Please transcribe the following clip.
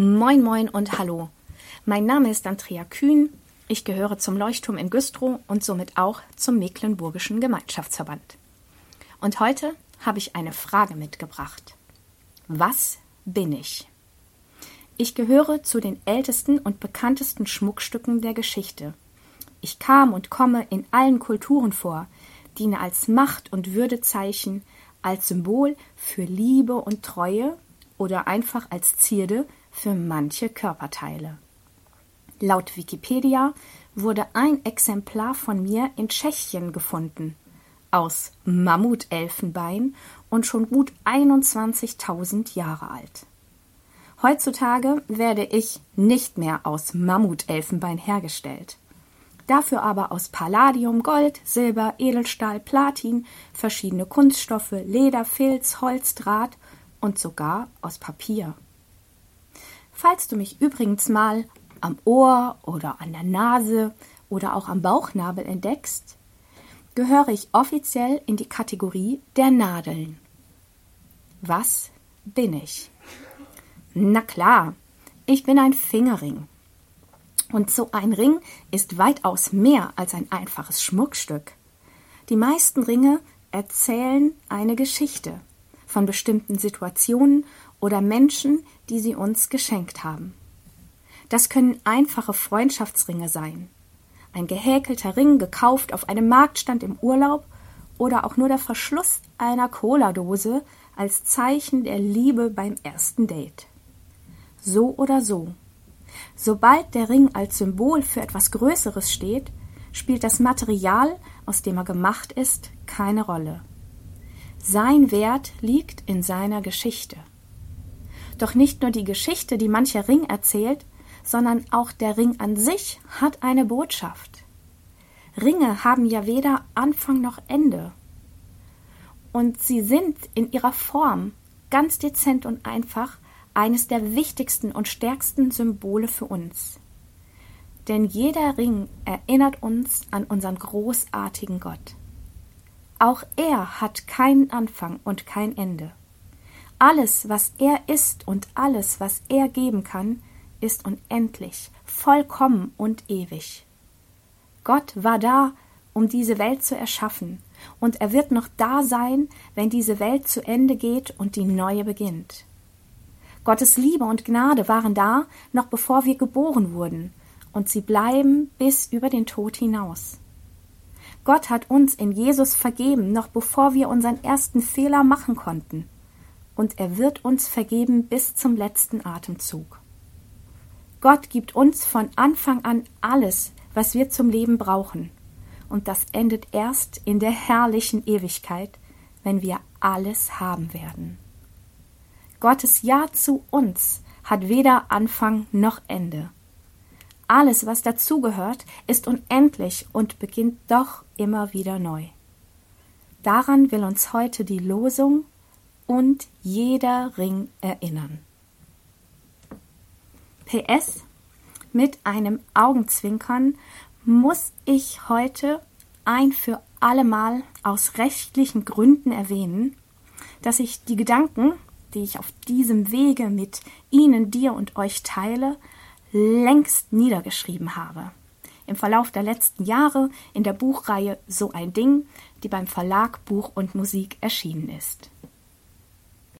Moin, moin und hallo. Mein Name ist Andrea Kühn. Ich gehöre zum Leuchtturm in Güstrow und somit auch zum Mecklenburgischen Gemeinschaftsverband. Und heute habe ich eine Frage mitgebracht. Was bin ich? Ich gehöre zu den ältesten und bekanntesten Schmuckstücken der Geschichte. Ich kam und komme in allen Kulturen vor, diene als Macht- und Würdezeichen, als Symbol für Liebe und Treue oder einfach als Zierde für manche Körperteile. Laut Wikipedia wurde ein Exemplar von mir in Tschechien gefunden, aus Mammutelfenbein und schon gut 21.000 Jahre alt. Heutzutage werde ich nicht mehr aus Mammutelfenbein hergestellt. Dafür aber aus Palladium, Gold, Silber, Edelstahl, Platin, verschiedene Kunststoffe, Leder, Filz, Holz, Draht und sogar aus Papier. Falls du mich übrigens mal am Ohr oder an der Nase oder auch am Bauchnabel entdeckst, gehöre ich offiziell in die Kategorie der Nadeln. Was bin ich? Na klar, ich bin ein Fingerring. Und so ein Ring ist weitaus mehr als ein einfaches Schmuckstück. Die meisten Ringe erzählen eine Geschichte von bestimmten Situationen oder Menschen, die sie uns geschenkt haben. Das können einfache Freundschaftsringe sein, ein gehäkelter Ring gekauft auf einem Marktstand im Urlaub oder auch nur der Verschluss einer Cola-Dose als Zeichen der Liebe beim ersten Date. So oder so. Sobald der Ring als Symbol für etwas Größeres steht, spielt das Material, aus dem er gemacht ist, keine Rolle. Sein Wert liegt in seiner Geschichte. Doch nicht nur die Geschichte, die mancher Ring erzählt, sondern auch der Ring an sich hat eine Botschaft. Ringe haben ja weder Anfang noch Ende. Und sie sind in ihrer Form ganz dezent und einfach eines der wichtigsten und stärksten Symbole für uns. Denn jeder Ring erinnert uns an unseren großartigen Gott. Auch er hat keinen Anfang und kein Ende. Alles, was er ist und alles, was er geben kann, ist unendlich, vollkommen und ewig. Gott war da, um diese Welt zu erschaffen, und er wird noch da sein, wenn diese Welt zu Ende geht und die neue beginnt. Gottes Liebe und Gnade waren da, noch bevor wir geboren wurden, und sie bleiben bis über den Tod hinaus. Gott hat uns in Jesus vergeben, noch bevor wir unseren ersten Fehler machen konnten und er wird uns vergeben bis zum letzten Atemzug. Gott gibt uns von Anfang an alles, was wir zum Leben brauchen, und das endet erst in der herrlichen Ewigkeit, wenn wir alles haben werden. Gottes Ja zu uns hat weder Anfang noch Ende. Alles, was dazugehört, ist unendlich und beginnt doch immer wieder neu. Daran will uns heute die Losung und jeder Ring erinnern. PS mit einem Augenzwinkern muss ich heute ein für allemal aus rechtlichen Gründen erwähnen, dass ich die Gedanken, die ich auf diesem Wege mit Ihnen, dir und euch teile, längst niedergeschrieben habe. Im Verlauf der letzten Jahre in der Buchreihe So ein Ding, die beim Verlag Buch und Musik erschienen ist.